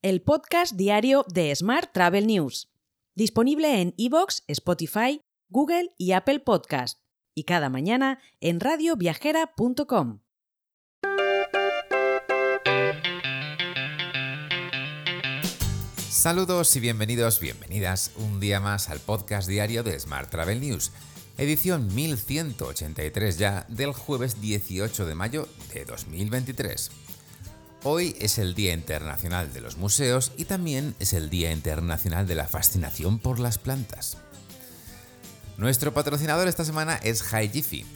el podcast diario de Smart Travel News, disponible en iVoox, Spotify, Google y Apple Podcast, y cada mañana en radioviajera.com. Saludos y bienvenidos, bienvenidas un día más al podcast diario de Smart Travel News, edición 1183 ya del jueves 18 de mayo de 2023. Hoy es el Día Internacional de los Museos y también es el Día Internacional de la Fascinación por las Plantas. Nuestro patrocinador esta semana es HiGifi.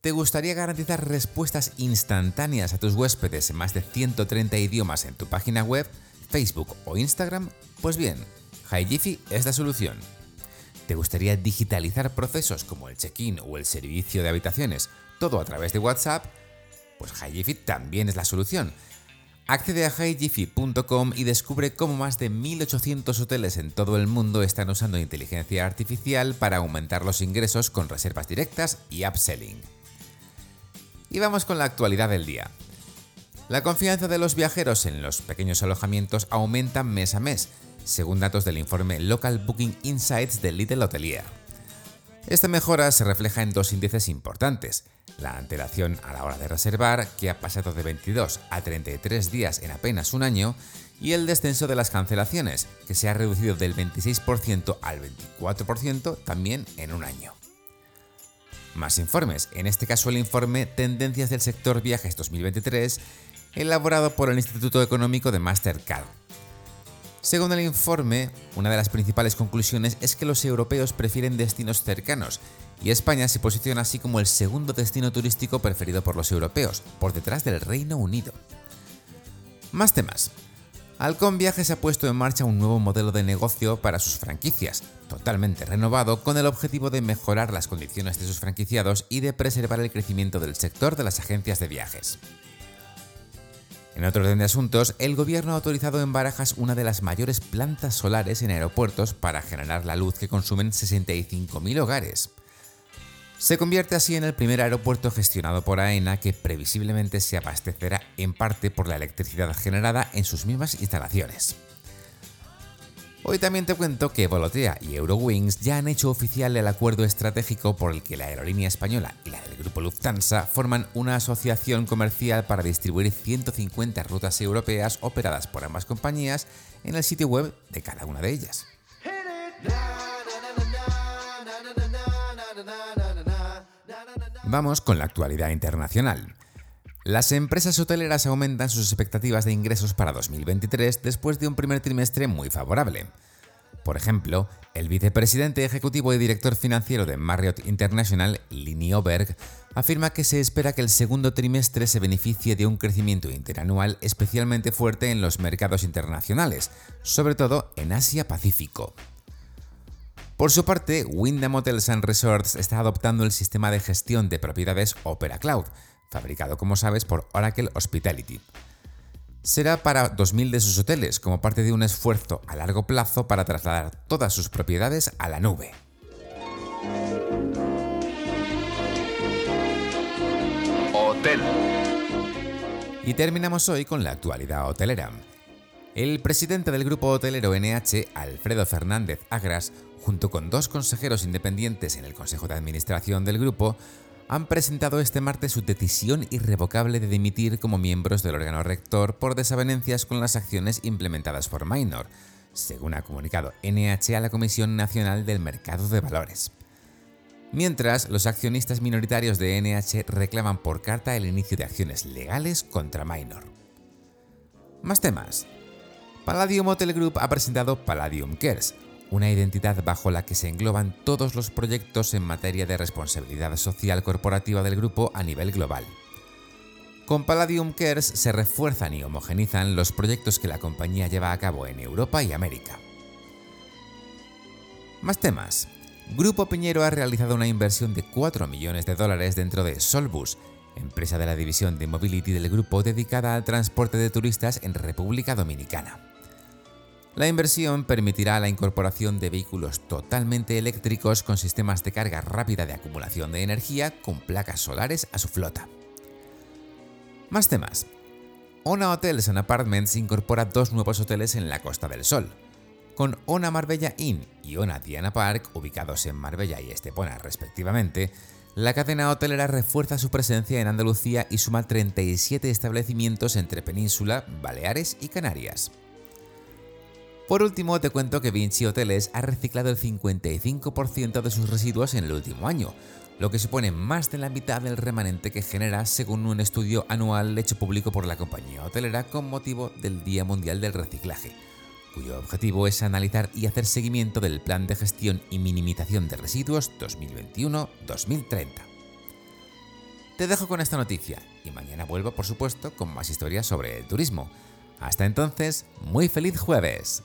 ¿Te gustaría garantizar respuestas instantáneas a tus huéspedes en más de 130 idiomas en tu página web, Facebook o Instagram? Pues bien, HiGifi es la solución. ¿Te gustaría digitalizar procesos como el check-in o el servicio de habitaciones, todo a través de WhatsApp? Pues HiGifi también es la solución Accede a highjiffy.com y descubre cómo más de 1.800 hoteles en todo el mundo están usando inteligencia artificial para aumentar los ingresos con reservas directas y upselling. Y vamos con la actualidad del día. La confianza de los viajeros en los pequeños alojamientos aumenta mes a mes, según datos del informe Local Booking Insights de Little Hotelier. Esta mejora se refleja en dos índices importantes, la antelación a la hora de reservar, que ha pasado de 22 a 33 días en apenas un año, y el descenso de las cancelaciones, que se ha reducido del 26% al 24% también en un año. Más informes, en este caso el informe Tendencias del sector viajes 2023, elaborado por el Instituto Económico de Mastercard. Según el informe, una de las principales conclusiones es que los europeos prefieren destinos cercanos y España se posiciona así como el segundo destino turístico preferido por los europeos, por detrás del Reino Unido. Más temas. Halcón Viajes ha puesto en marcha un nuevo modelo de negocio para sus franquicias, totalmente renovado con el objetivo de mejorar las condiciones de sus franquiciados y de preservar el crecimiento del sector de las agencias de viajes. En otro orden de asuntos, el gobierno ha autorizado en Barajas una de las mayores plantas solares en aeropuertos para generar la luz que consumen 65.000 hogares. Se convierte así en el primer aeropuerto gestionado por AENA que previsiblemente se abastecerá en parte por la electricidad generada en sus mismas instalaciones. Hoy también te cuento que Volotea y Eurowings ya han hecho oficial el acuerdo estratégico por el que la aerolínea española y la del grupo Lufthansa forman una asociación comercial para distribuir 150 rutas europeas operadas por ambas compañías en el sitio web de cada una de ellas. Vamos con la actualidad internacional. Las empresas hoteleras aumentan sus expectativas de ingresos para 2023 después de un primer trimestre muy favorable. Por ejemplo, el vicepresidente ejecutivo y director financiero de Marriott International, Lini Oberg, afirma que se espera que el segundo trimestre se beneficie de un crecimiento interanual especialmente fuerte en los mercados internacionales, sobre todo en Asia-Pacífico. Por su parte, Wyndham Hotels and Resorts está adoptando el sistema de gestión de propiedades Opera Cloud, fabricado como sabes por Oracle Hospitality. Será para 2.000 de sus hoteles como parte de un esfuerzo a largo plazo para trasladar todas sus propiedades a la nube. Hotel. Y terminamos hoy con la actualidad hotelera. El presidente del grupo hotelero NH, Alfredo Fernández Agras, junto con dos consejeros independientes en el Consejo de Administración del grupo, han presentado este martes su decisión irrevocable de dimitir como miembros del órgano rector por desavenencias con las acciones implementadas por Minor, según ha comunicado NH a la Comisión Nacional del Mercado de Valores. Mientras, los accionistas minoritarios de NH reclaman por carta el inicio de acciones legales contra Minor. Más temas. Palladium Hotel Group ha presentado Palladium Cares, una identidad bajo la que se engloban todos los proyectos en materia de responsabilidad social corporativa del grupo a nivel global. Con Palladium Cares se refuerzan y homogenizan los proyectos que la compañía lleva a cabo en Europa y América. Más temas. Grupo Piñero ha realizado una inversión de 4 millones de dólares dentro de Solbus, empresa de la división de mobility del grupo dedicada al transporte de turistas en República Dominicana. La inversión permitirá la incorporación de vehículos totalmente eléctricos con sistemas de carga rápida de acumulación de energía con placas solares a su flota. Más temas. Ona Hotels Apartments incorpora dos nuevos hoteles en la Costa del Sol. Con Ona Marbella Inn y Ona Diana Park, ubicados en Marbella y Estepona respectivamente, la cadena hotelera refuerza su presencia en Andalucía y suma 37 establecimientos entre Península, Baleares y Canarias. Por último, te cuento que Vinci Hoteles ha reciclado el 55% de sus residuos en el último año, lo que supone más de la mitad del remanente que genera según un estudio anual hecho público por la compañía hotelera con motivo del Día Mundial del Reciclaje, cuyo objetivo es analizar y hacer seguimiento del Plan de Gestión y Minimización de Residuos 2021-2030. Te dejo con esta noticia y mañana vuelvo por supuesto con más historias sobre el turismo. Hasta entonces, muy feliz jueves.